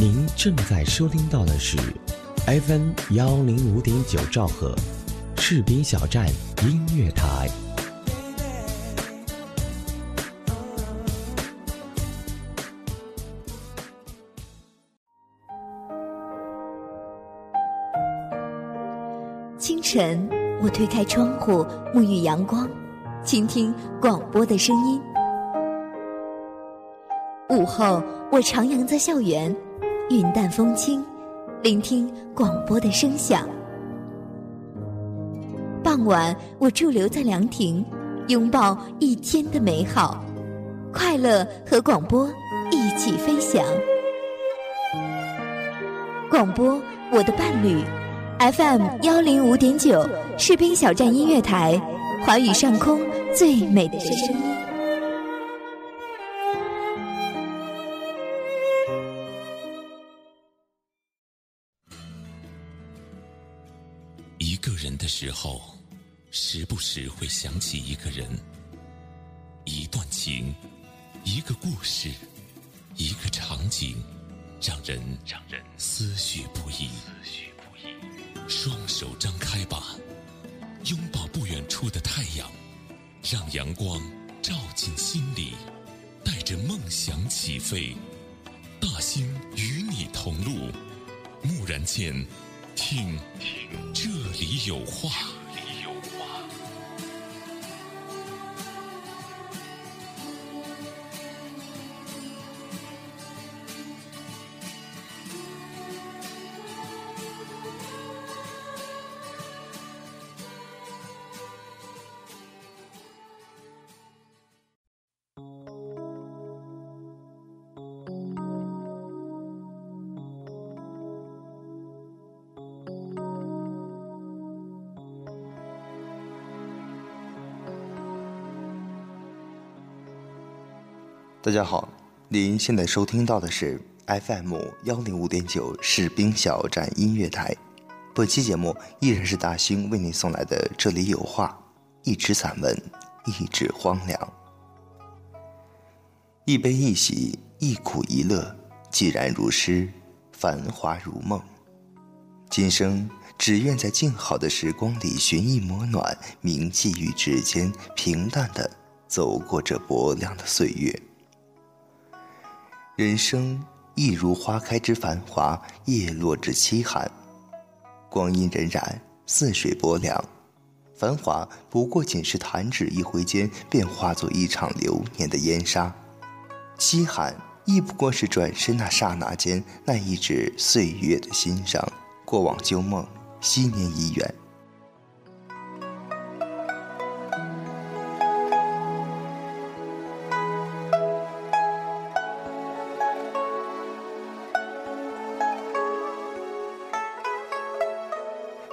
您正在收听到的是 FM 幺零五点九兆赫，士兵小站音乐台。清晨，我推开窗户，沐浴阳光，倾听广播的声音。午后，我徜徉在校园，云淡风轻，聆听广播的声响。傍晚，我驻留在凉亭，拥抱一天的美好，快乐和广播一起飞翔。广播，我的伴侣。FM 幺零五点九，士兵小站音乐台，华语上空最美的声音。时候，时不时会想起一个人，一段情，一个故事，一个场景，让人让人思绪不已。思绪不已。双手张开吧，拥抱不远处的太阳，让阳光照进心里，带着梦想起飞。大兴与你同路，蓦然间，听这里有话。大家好，您现在收听到的是 FM 幺零五点九士兵小站音乐台。本期节目依然是大兴为您送来的《这里有话》，一纸散文，一纸荒凉，一悲一喜，一苦一乐，既然如诗，繁华如梦。今生只愿在静好的时光里寻一抹暖，铭记于指尖，平淡的走过这薄凉的岁月。人生亦如花开之繁华，叶落之凄寒。光阴荏苒，似水薄凉，繁华不过仅是弹指一挥间，便化作一场流年的烟沙；凄寒亦不过是转身那刹那间，那一纸岁月的心伤。过往旧梦，昔年已远。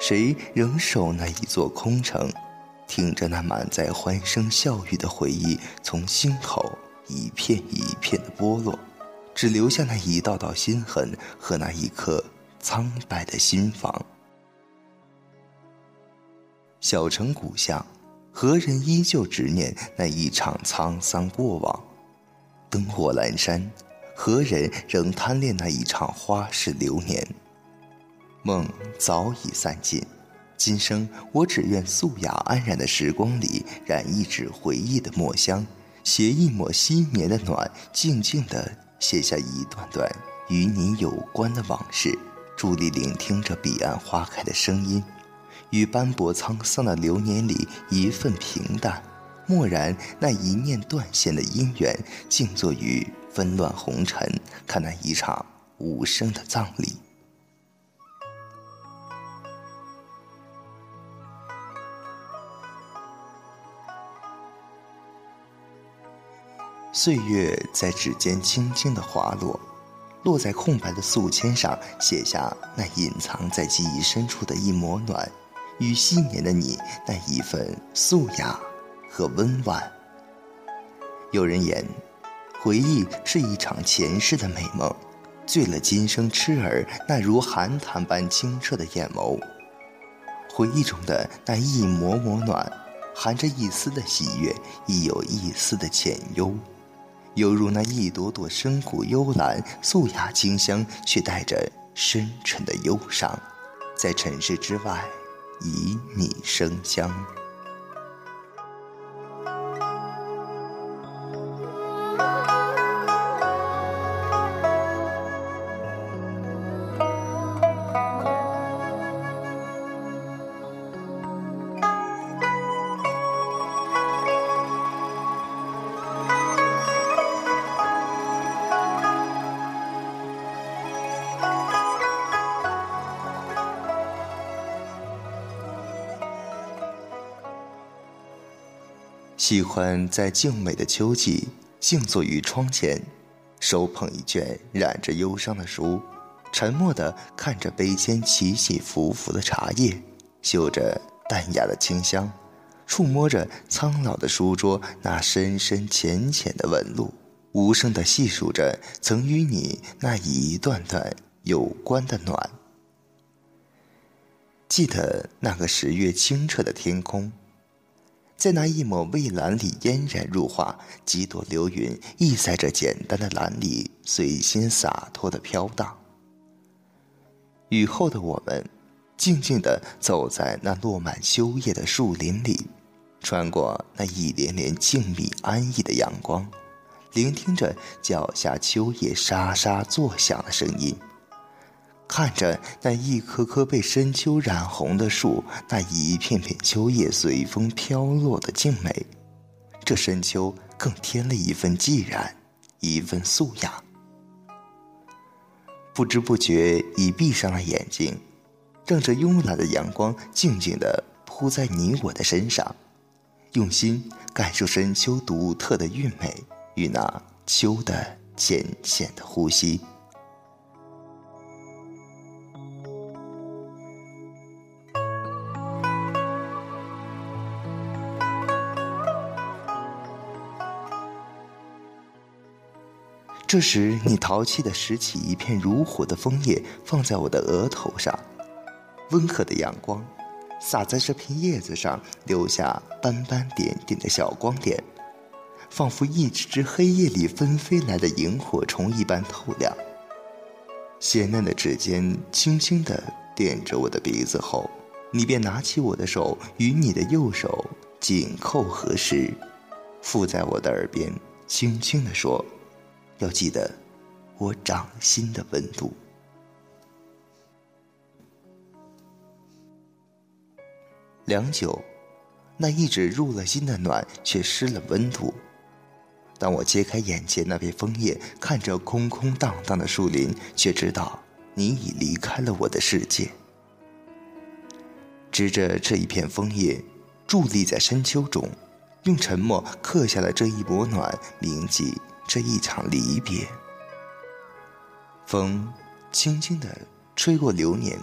谁仍守那一座空城，听着那满载欢声笑语的回忆从心头一片一片的剥落，只留下那一道道心痕和那一颗苍白的心房。小城古巷，何人依旧执念那一场沧桑过往？灯火阑珊，何人仍贪恋那一场花事流年？梦早已散尽，今生我只愿素雅安然的时光里染一纸回忆的墨香，携一抹昔年的暖，静静地写下一段段与你有关的往事，伫立聆听着彼岸花开的声音，与斑驳沧桑的流年里一份平淡。蓦然，那一念断线的姻缘，静坐于纷乱红尘，看那一场无声的葬礼。岁月在指尖轻轻的滑落，落在空白的素笺上，写下那隐藏在记忆深处的一抹暖，与昔年的你那一份素雅和温婉。有人言，回忆是一场前世的美梦，醉了今生痴儿那如寒潭般清澈的眼眸。回忆中的那一抹抹暖，含着一丝的喜悦，亦有一丝的浅忧。犹如那一朵朵深谷幽兰，素雅清香，却带着深沉的忧伤，在尘世之外，旖旎生香。喜欢在静美的秋季，静坐于窗前，手捧一卷染着忧伤的书，沉默地看着杯间起起伏伏的茶叶，嗅着淡雅的清香，触摸着苍老的书桌那深深浅浅的纹路，无声地细数着曾与你那一段段有关的暖。记得那个十月清澈的天空。在那一抹蔚蓝里嫣然入画，几朵流云亦在这简单的蓝里随心洒脱的飘荡。雨后的我们，静静地走在那落满秋叶的树林里，穿过那一连连静谧安逸的阳光，聆听着脚下秋叶沙沙作响的声音。看着那一棵棵被深秋染红的树，那一片片秋叶随风飘落的静美，这深秋更添了一份寂然，一份素雅。不知不觉已闭上了眼睛，让这慵懒的阳光静静地铺在你我的身上，用心感受深秋独特的韵美与那秋的浅浅的呼吸。这时，你淘气的拾起一片如火的枫叶，放在我的额头上。温和的阳光洒在这片叶子上，留下斑斑点点的小光点，仿佛一只只黑夜里纷飞来的萤火虫一般透亮。鲜嫩的指尖轻轻地点着我的鼻子后，你便拿起我的手，与你的右手紧扣合十，附在我的耳边，轻轻地说。要记得我掌心的温度。良久，那一直入了心的暖却失了温度。当我揭开眼前那片枫叶，看着空空荡荡的树林，却知道你已离开了我的世界。执着这一片枫叶，伫立在深秋中，用沉默刻下了这一抹暖，铭记。这一场离别，风轻轻地吹过流年，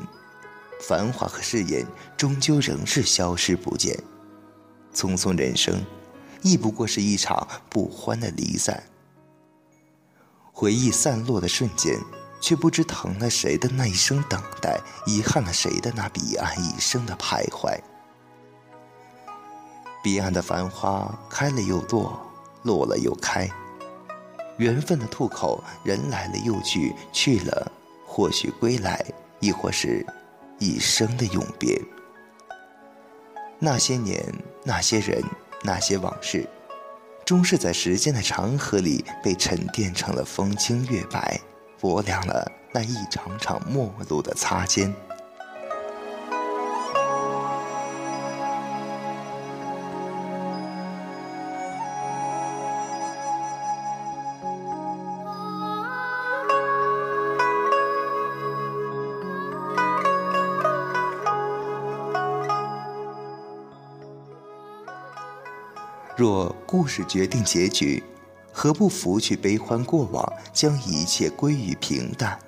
繁华和誓言终究仍是消失不见。匆匆人生，亦不过是一场不欢的离散。回忆散落的瞬间，却不知疼了谁的那一声等待，遗憾了谁的那彼岸一生的徘徊。彼岸的繁花开了又落，落了又开。缘分的渡口，人来了又去，去了或许归来，亦或是一生的永别。那些年，那些人，那些往事，终是在时间的长河里被沉淀成了风清月白，薄凉了那一场场陌路的擦肩。若故事决定结局，何不拂去悲欢过往，将一切归于平淡？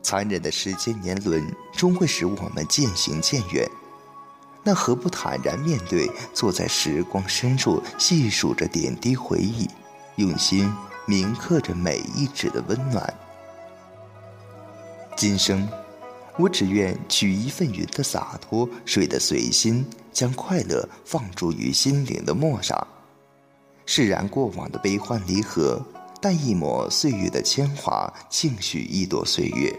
残忍的时间年轮终会使我们渐行渐远，那何不坦然面对，坐在时光深处，细数着点滴回忆，用心铭刻着每一纸的温暖。今生。我只愿取一份云的洒脱，水的随心，将快乐放逐于心灵的陌上。释然过往的悲欢离合，淡一抹岁月的铅华，庆许一朵岁月，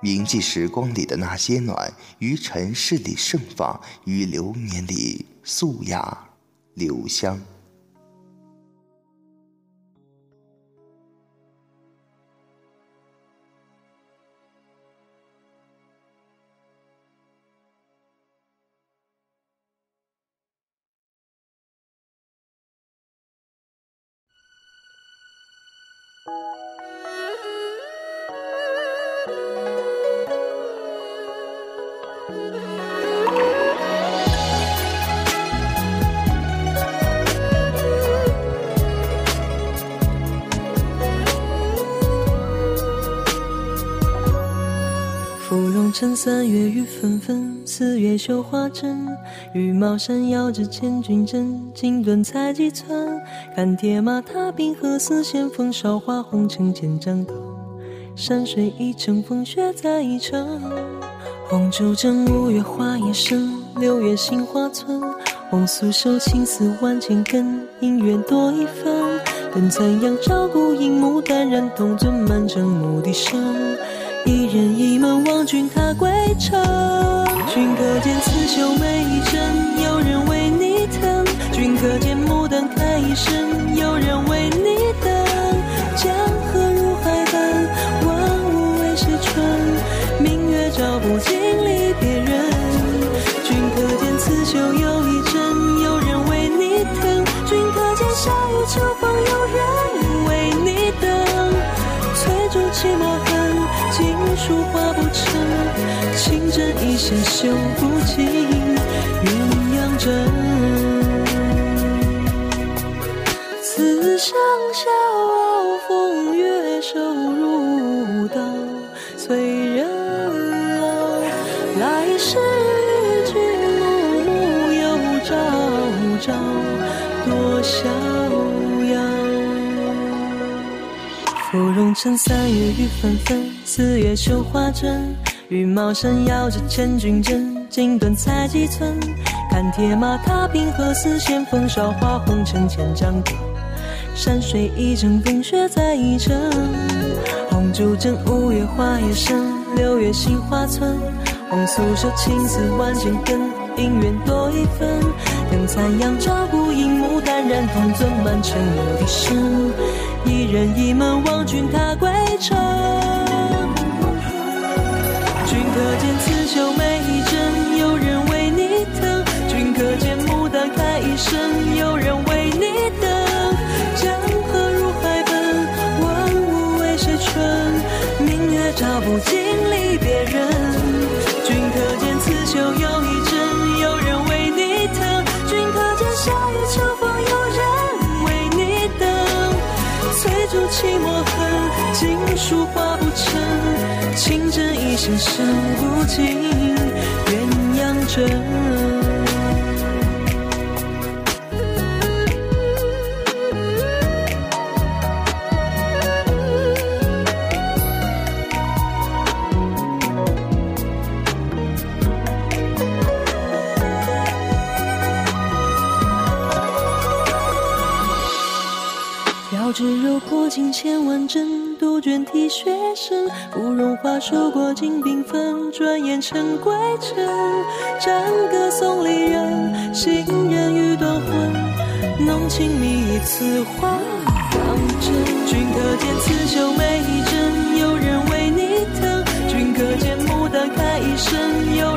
铭记时光里的那些暖，于尘世里盛放，于流年里素雅留香。芙蓉城三月雨纷纷，四月绣花针。羽毛扇摇着千军阵，锦缎裁几寸。看铁马踏冰河，似线风韶华红尘千丈高。山水一程，风雪再一程。红烛正，五月花叶深，六月杏花村。红酥手，青丝万千根，姻缘多一分。等残阳照孤影，牡丹染铜樽，满城牧笛声。一人一门望君踏归程，君可见刺绣每一针，有人为你疼；君可见牡丹开一生，逍遥芙蓉城三月雨纷纷，四月绣花针。羽毛扇摇着千军阵，锦缎裁几寸。看铁马踏冰河，丝线风韶华红尘千丈高。山水一程，风雪再一程。红烛枕，五月花叶深，六月杏花村。红酥手，青丝万千根，姻缘多一分。等残阳照孤影，牡丹染铜樽，满城牧笛声。一人一门望君踏归程，君可见刺绣每一针一线绣不尽鸳鸯枕。只柔破镜千万针，杜鹃啼血声。芙蓉花数过尽缤纷，转眼成归程。战歌送离人，行人欲断魂。浓情蜜意此话当真。君可见刺绣每一针，有人为你疼；君可见牡丹开一生，有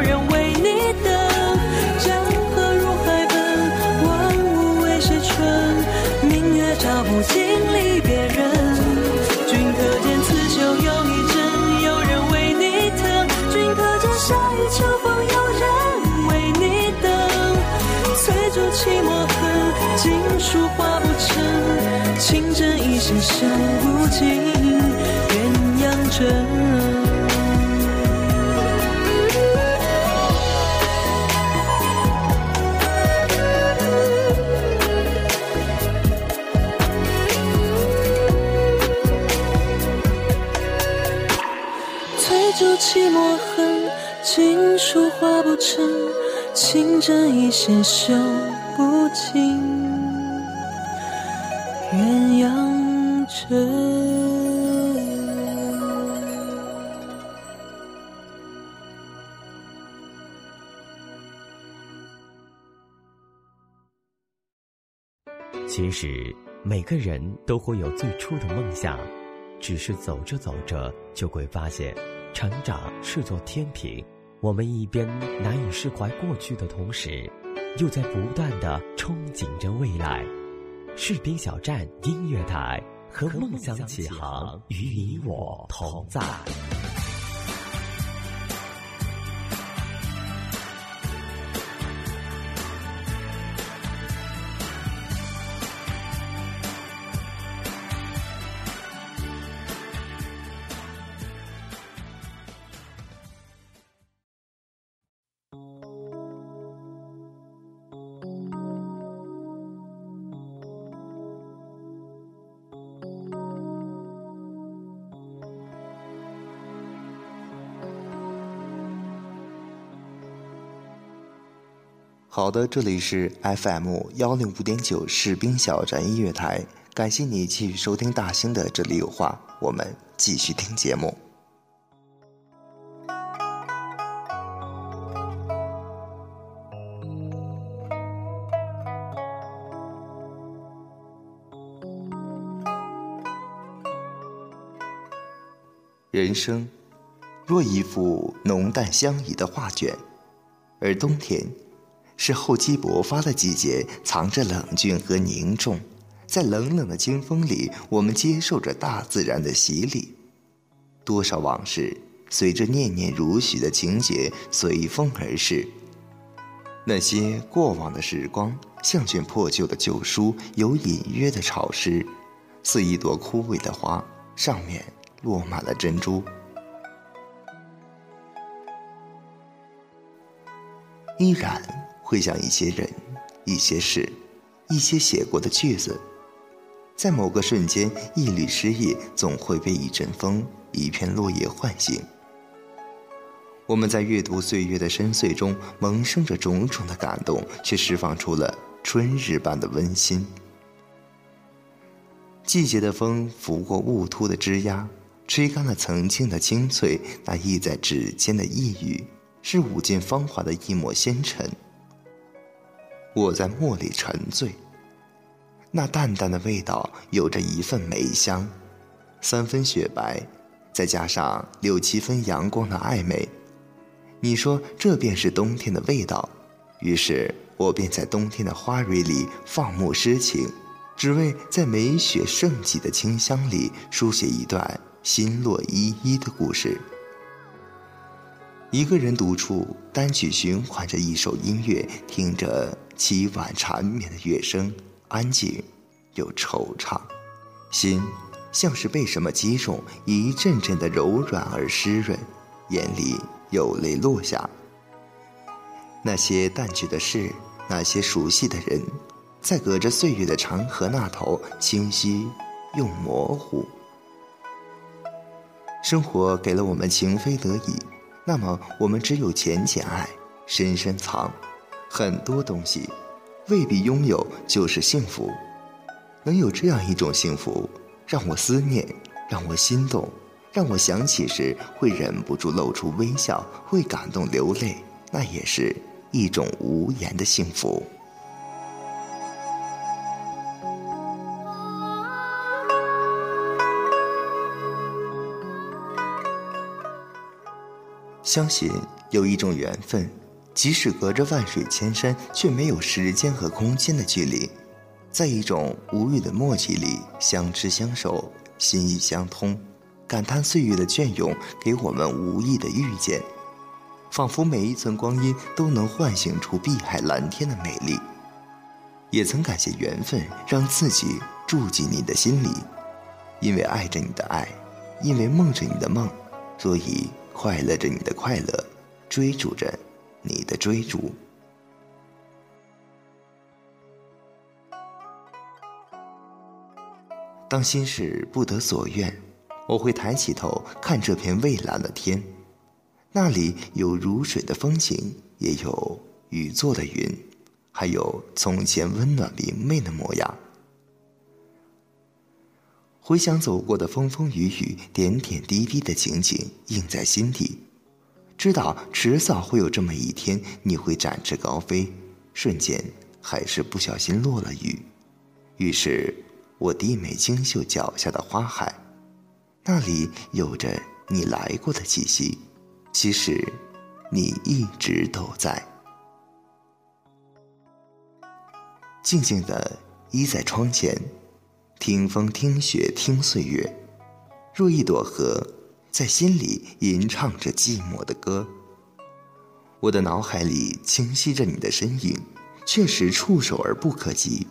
寂寞恨，锦书画不成情。真意写，想不尽鸳鸯枕。翠竹泣，墨痕，锦书画不成情。真意写，绣。不惊鸳鸯枕。其实每个人都会有最初的梦想，只是走着走着就会发现，成长是座天平。我们一边难以释怀过去的同时，又在不断的憧憬着未来。士兵小站音乐台，和梦想起航，与你我同在。好的，这里是 FM 幺零五点九士兵小站音乐台，感谢你继续收听大兴的这里有话，我们继续听节目。人生若一幅浓淡相宜的画卷，而冬天。是厚积薄发的季节，藏着冷峻和凝重，在冷冷的清风里，我们接受着大自然的洗礼。多少往事随着念念如许的情节随风而逝。那些过往的时光，像卷破旧的旧书，有隐约的潮湿，似一朵枯萎的花，上面落满了珍珠。依然。会想一些人、一些事、一些写过的句子，在某个瞬间，一缕诗意总会被一阵风、一片落叶唤醒。我们在阅读岁月的深邃中，萌生着种种的感动，却释放出了春日般的温馨。季节的风拂过雾秃的枝桠，吹干了曾经的青翠，那溢在指尖的呓语，是舞尽芳华的一抹纤尘。我在墨里沉醉，那淡淡的味道有着一份梅香，三分雪白，再加上六七分阳光的暧昧，你说这便是冬天的味道。于是我便在冬天的花蕊里放牧诗情，只为在梅雪盛极的清香里书写一段心落依依的故事。一个人独处，单曲循环着一首音乐，听着凄婉缠绵的乐声，安静又惆怅，心像是被什么击中，一阵阵的柔软而湿润，眼里有泪落下。那些淡去的事，那些熟悉的人，在隔着岁月的长河那头，清晰又模糊。生活给了我们情非得已。那么，我们只有浅浅爱，深深藏。很多东西，未必拥有就是幸福。能有这样一种幸福，让我思念，让我心动，让我想起时会忍不住露出微笑，会感动流泪，那也是一种无言的幸福。相信有一种缘分，即使隔着万水千山，却没有时间和空间的距离，在一种无语的默契里相知相守，心意相通，感叹岁月的隽永给我们无意的遇见，仿佛每一寸光阴都能唤醒出碧海蓝天的美丽。也曾感谢缘分，让自己住进你的心里，因为爱着你的爱，因为梦着你的梦，所以。快乐着你的快乐，追逐着你的追逐。当心事不得所愿，我会抬起头看这片蔚蓝的天，那里有如水的风景，也有雨做的云，还有从前温暖明媚的模样。回想走过的风风雨雨、点点滴滴的情景，印在心底。知道迟早会有这么一天，你会展翅高飞。瞬间，还是不小心落了雨。于是，我低眉轻嗅脚下的花海，那里有着你来过的气息。其实，你一直都在。静静的依在窗前，听风听雪听岁月，若一朵荷，在心里吟唱着寂寞的歌。我的脑海里清晰着你的身影，确实触手而不可及。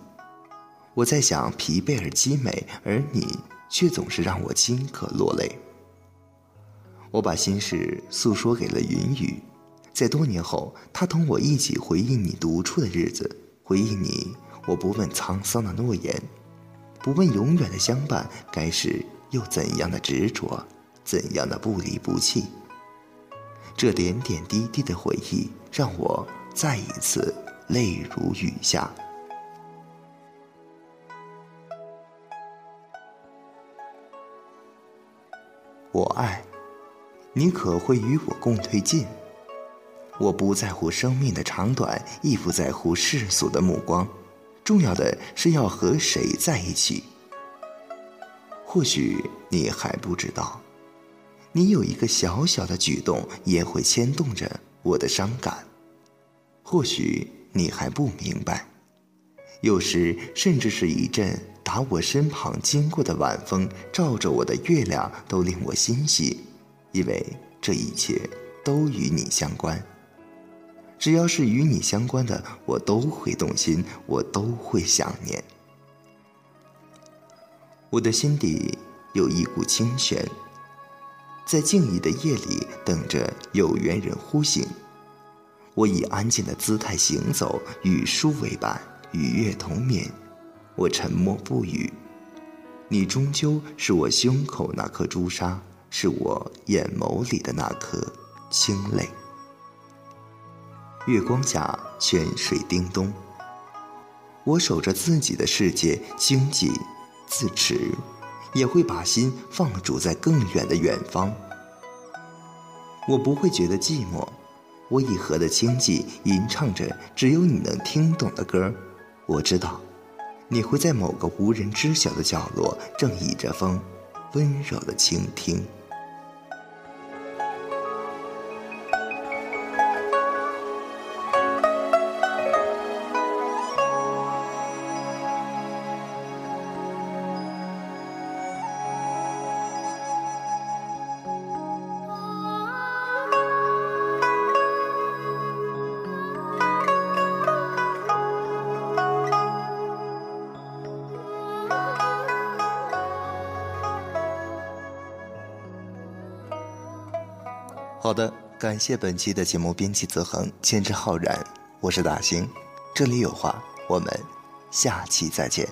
我在想疲惫而凄美，而你却总是让我顷刻落泪。我把心事诉说给了云雨，在多年后，他同我一起回忆你独处的日子，回忆你我不问沧桑的诺言，不问永远的相伴该是又怎样的执着，怎样的不离不弃。这点点滴滴的回忆，让我再一次泪如雨下。我爱，你可会与我共推进？我不在乎生命的长短，亦不在乎世俗的目光，重要的是要和谁在一起。或许你还不知道，你有一个小小的举动，也会牵动着我的伤感。或许你还不明白，有时甚至是一阵。打我身旁经过的晚风，照着我的月亮，都令我欣喜，因为这一切都与你相关。只要是与你相关的，我都会动心，我都会想念。我的心底有一股清泉，在静谧的夜里等着有缘人呼醒。我以安静的姿态行走，与书为伴，与月同眠。我沉默不语，你终究是我胸口那颗朱砂，是我眼眸里的那颗清泪。月光下，泉水叮咚。我守着自己的世界，经济自持，也会把心放逐在更远的远方。我不会觉得寂寞，我以河的清寂吟唱着只有你能听懂的歌。我知道。你会在某个无人知晓的角落，正倚着风，温柔的倾听。感谢本期的节目编辑泽恒，监制浩然，我是大兴，这里有话，我们下期再见。